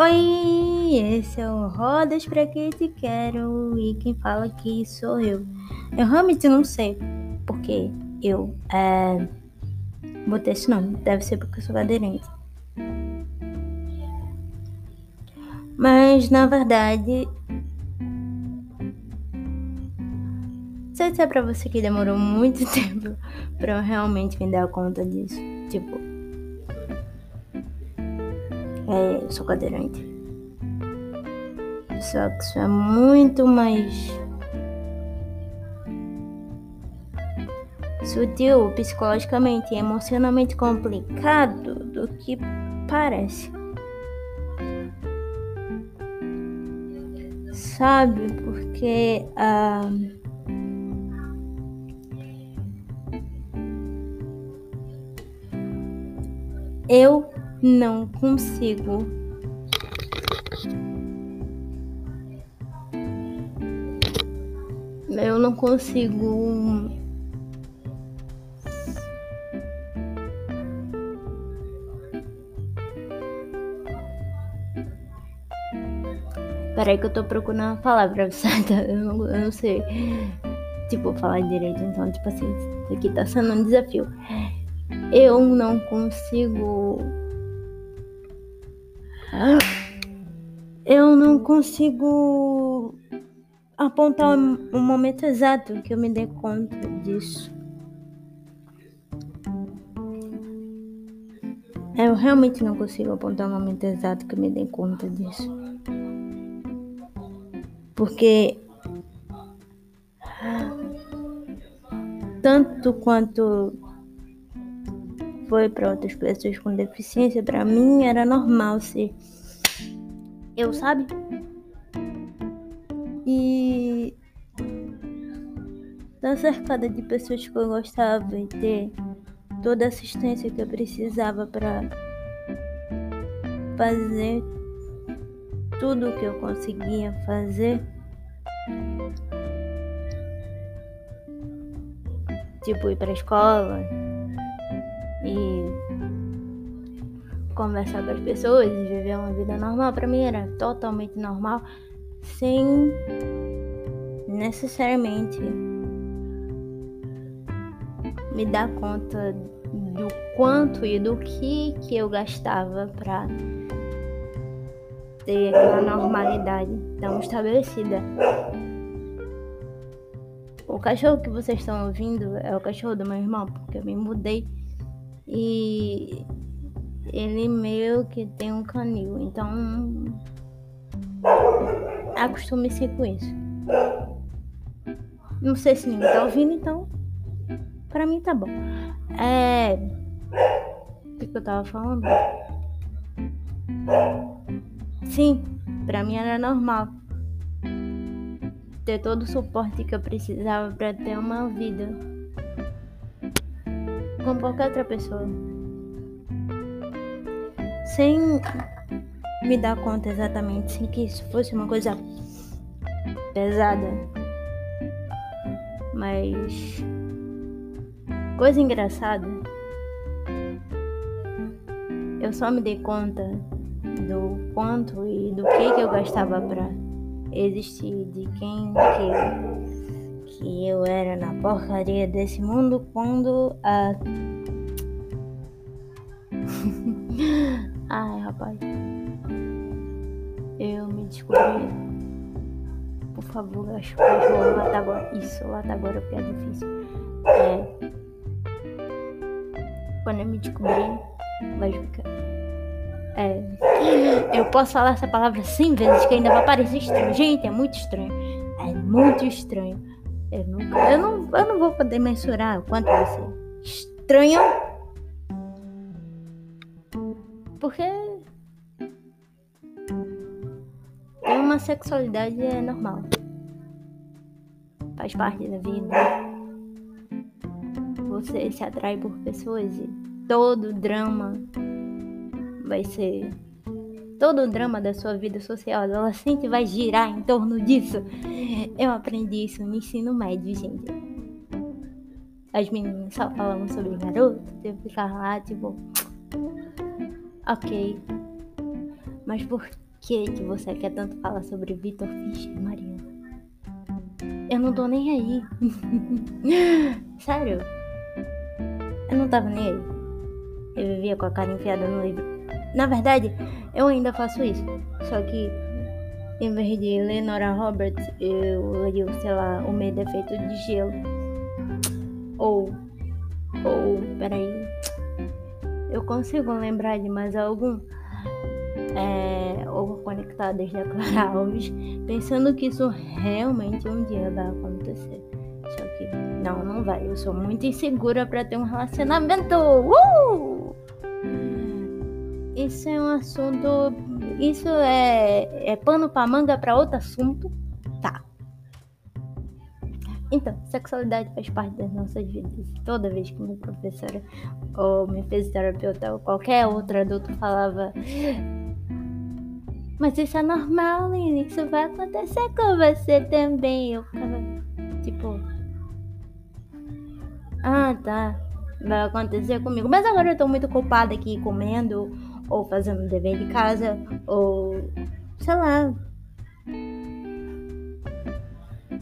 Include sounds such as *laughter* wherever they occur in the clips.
Oi, esse é o Rodas pra que te quero e quem fala aqui sou eu. Eu realmente não sei porque eu é, botei esse nome, deve ser porque eu sou cadeirante. Mas na verdade, sei dizer pra você que demorou muito *laughs* tempo pra eu realmente me dar conta disso. Tipo, é, eu sou cadeirante. Só que isso é muito mais sutil, psicologicamente e emocionalmente complicado do que parece. Sabe, porque ah, eu não consigo. Eu não consigo. Peraí que eu tô procurando a palavra *laughs* certa. Eu não, eu não sei. Tipo, falar direito. Então, tipo assim, isso aqui tá sendo um desafio. Eu não consigo eu não consigo apontar o momento exato que eu me dei conta disso. Eu realmente não consigo apontar o momento exato que eu me dei conta disso. Porque tanto quanto foi para outras pessoas com deficiência, para mim era normal ser eu, sabe? E estar cercada de pessoas que eu gostava e ter toda a assistência que eu precisava para fazer tudo o que eu conseguia fazer. Tipo, ir pra escola, e conversar com as pessoas e viver uma vida normal. Para mim era totalmente normal, sem necessariamente me dar conta do quanto e do que que eu gastava para ter aquela normalidade tão estabelecida. O cachorro que vocês estão ouvindo é o cachorro do meu irmão, porque eu me mudei e ele meio que tem um canil, então acostume-se com isso. Não sei se ninguém tá ouvindo, então pra mim tá bom. É. O que eu tava falando? Sim, pra mim era normal ter todo o suporte que eu precisava para ter uma vida como qualquer outra pessoa. Sem me dar conta exatamente, sem que isso fosse uma coisa pesada. Mas. Coisa engraçada. Eu só me dei conta do quanto e do que, que eu gastava pra existir, de quem que que eu era na porcaria desse mundo quando a. *laughs* Ai, rapaz. Eu me descobri. Por favor, acho que eu vou tá agora. Isso, tá agora porque é difícil. É. Quando eu me descobri, vai ficar. É. Eu posso falar essa palavra 100 vezes que ainda vai parecer estranho. Gente, é muito estranho. É muito estranho. Eu, eu, não, eu não vou poder mensurar o quanto você estranho. Porque ter uma sexualidade é normal. Faz parte da vida. Você se atrai por pessoas e todo drama vai ser todo o drama da sua vida social, ela sempre vai girar em torno disso. Eu aprendi isso no ensino médio, gente. As meninas só falavam sobre garoto, eu ficava lá, tipo. Ok. Mas por que que você quer tanto falar sobre Vitor Fischer, Mariana? Eu não tô nem aí. *laughs* Sério. Eu não tava nem aí. Eu vivia com a cara enfiada no livro. Na verdade, eu ainda faço isso. Só que, em vez de ler Nora Roberts, eu leio, sei lá, O Medo é Feito de Gelo. Ou. Ou. Peraí. Eu consigo lembrar de mais algum é, ou conectadas da Clara Alves, pensando que isso realmente um dia vai acontecer. Só que não, não vai. Eu sou muito insegura para ter um relacionamento. Uh! Isso é um assunto. Isso é, é pano para manga para outro assunto. Tá. Então, sexualidade faz parte das nossas vidas. Toda vez que minha professora ou minha fisioterapeuta ou qualquer outro adulto falava mas isso é normal, Lili. Isso vai acontecer com você também. Eu ficava tipo. Ah, tá. Vai acontecer comigo. Mas agora eu tô muito culpada aqui comendo, ou fazendo dever de casa, ou. sei lá.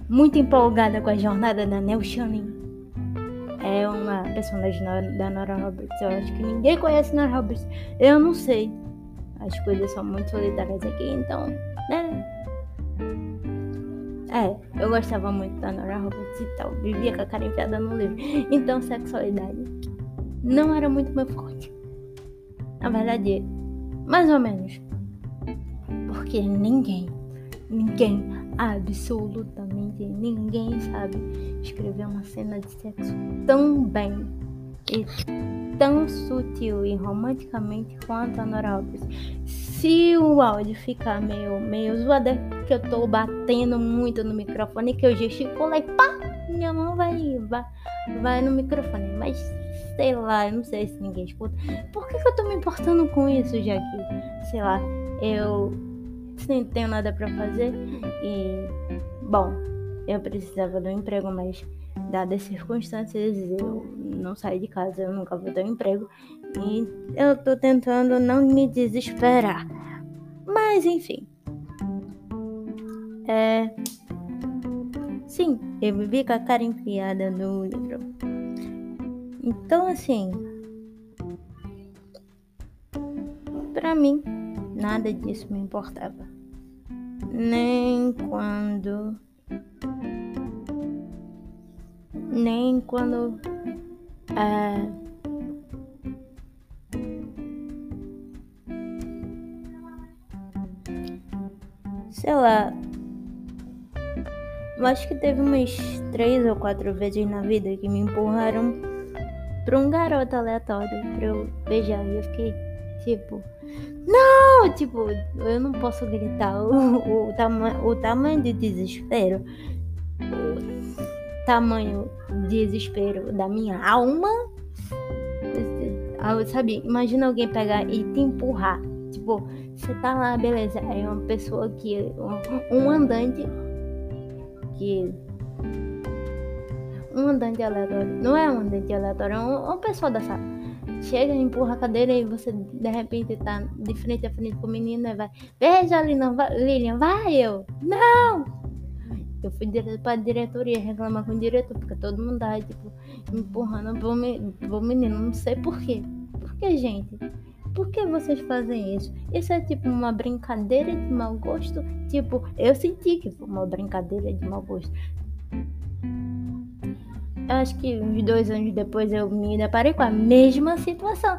Muito empolgada com a jornada da Nell Shannon. É uma personagem da Nora Roberts. Eu acho que ninguém conhece Nora Roberts. Eu não sei. As coisas são muito solidárias aqui, então, né? É, eu gostava muito da Nora Roberts e tal. Vivia com a cara enfiada no livro. Então, sexualidade não era muito meu forte. Na verdade, mais ou menos. Porque ninguém, ninguém, absolutamente ninguém sabe escrever uma cena de sexo tão bem e tão sutil e romanticamente quanto a Nora Roberts. Se o áudio ficar meio, meio zoado, é que eu tô batendo muito no microfone, que eu gesticulei, pá, minha mão vai, vai, vai no microfone. Mas sei lá, eu não sei se ninguém escuta. Por que, que eu tô me importando com isso, já que, sei lá, eu nem tenho nada para fazer e, bom, eu precisava do emprego, mas dadas as circunstâncias, eu não saí de casa, eu nunca vou ter um emprego e eu tô tentando não me desesperar. Mas enfim. É. Sim, eu vivi com a cara enfiada no livro. Então, assim. Pra mim, nada disso me importava. Nem quando nem quando é, sei lá acho que teve umas três ou quatro vezes na vida que me empurraram pra um garoto aleatório pra eu beijar e eu fiquei tipo não, tipo, eu não posso gritar *laughs* o, o, tama o tamanho de desespero tamanho desespero da minha alma. Sabe, imagina alguém pegar e te empurrar. Tipo, você tá lá, beleza. Aí uma pessoa que. Um, andante. Que. Um andante aleatório. Não é um andante aleatório, é uma pessoa da sala. Chega, empurra a cadeira e você de repente tá de frente a frente com o menino e vai. Veja, Lilian, vai, Lilian, vai eu. Não! Eu fui direto pra diretoria reclamar com o diretor, porque todo mundo tava, tipo, empurrando pro, me, menino. Não sei por quê. Por que, gente? Por que vocês fazem isso? Isso é tipo uma brincadeira de mau gosto? Tipo, eu senti que foi uma brincadeira de mau gosto. Acho que uns dois anos depois eu me deparei com a mesma situação.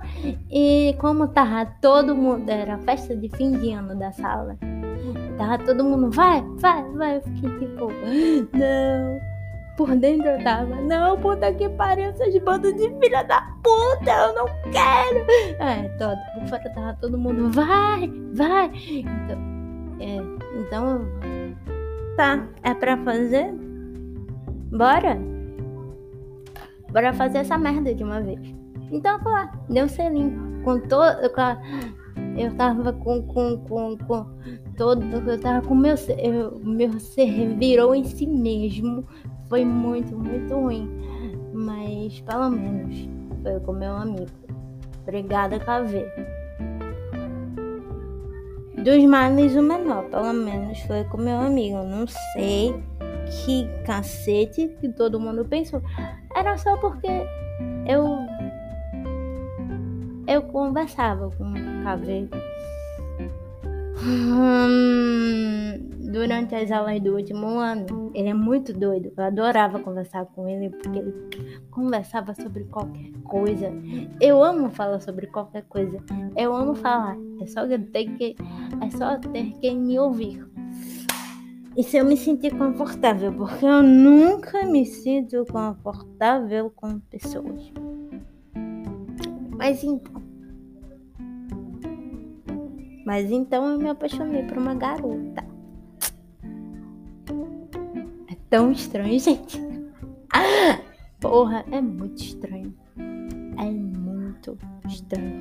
E como tava todo mundo, era festa de fim de ano da sala. Tava todo mundo, vai, vai, vai. Eu fiquei tipo, *gasps* não. Por dentro eu tava, não, puta que pariu, essas bandas de filha da puta, eu não quero. É, todo, por fora tava todo mundo, vai, vai. Então, é, então, tá, é pra fazer? Bora? Bora fazer essa merda de uma vez. Então, lá, deu um selinho. Com todo. Eu tava com, com, com, com todo. Eu tava com meu, eu, meu ser virou em si mesmo. Foi muito, muito ruim. Mas pelo menos foi com meu amigo. Obrigada, KV. Dos males, o menor, pelo menos, foi com meu amigo. Não sei que cacete que todo mundo pensou. Era só porque eu. Eu conversava com o KV. Hum, durante as aulas do último ano, ele é muito doido. Eu adorava conversar com ele porque ele conversava sobre qualquer coisa. Eu amo falar sobre qualquer coisa. Eu amo falar. É só ter que é só ter quem me ouvir. E se eu me sentir confortável, porque eu nunca me sinto confortável com pessoas. Mas então. Mas então eu me apaixonei por uma garota. É tão estranho, *laughs* gente. Porra, é muito estranho. É muito estranho.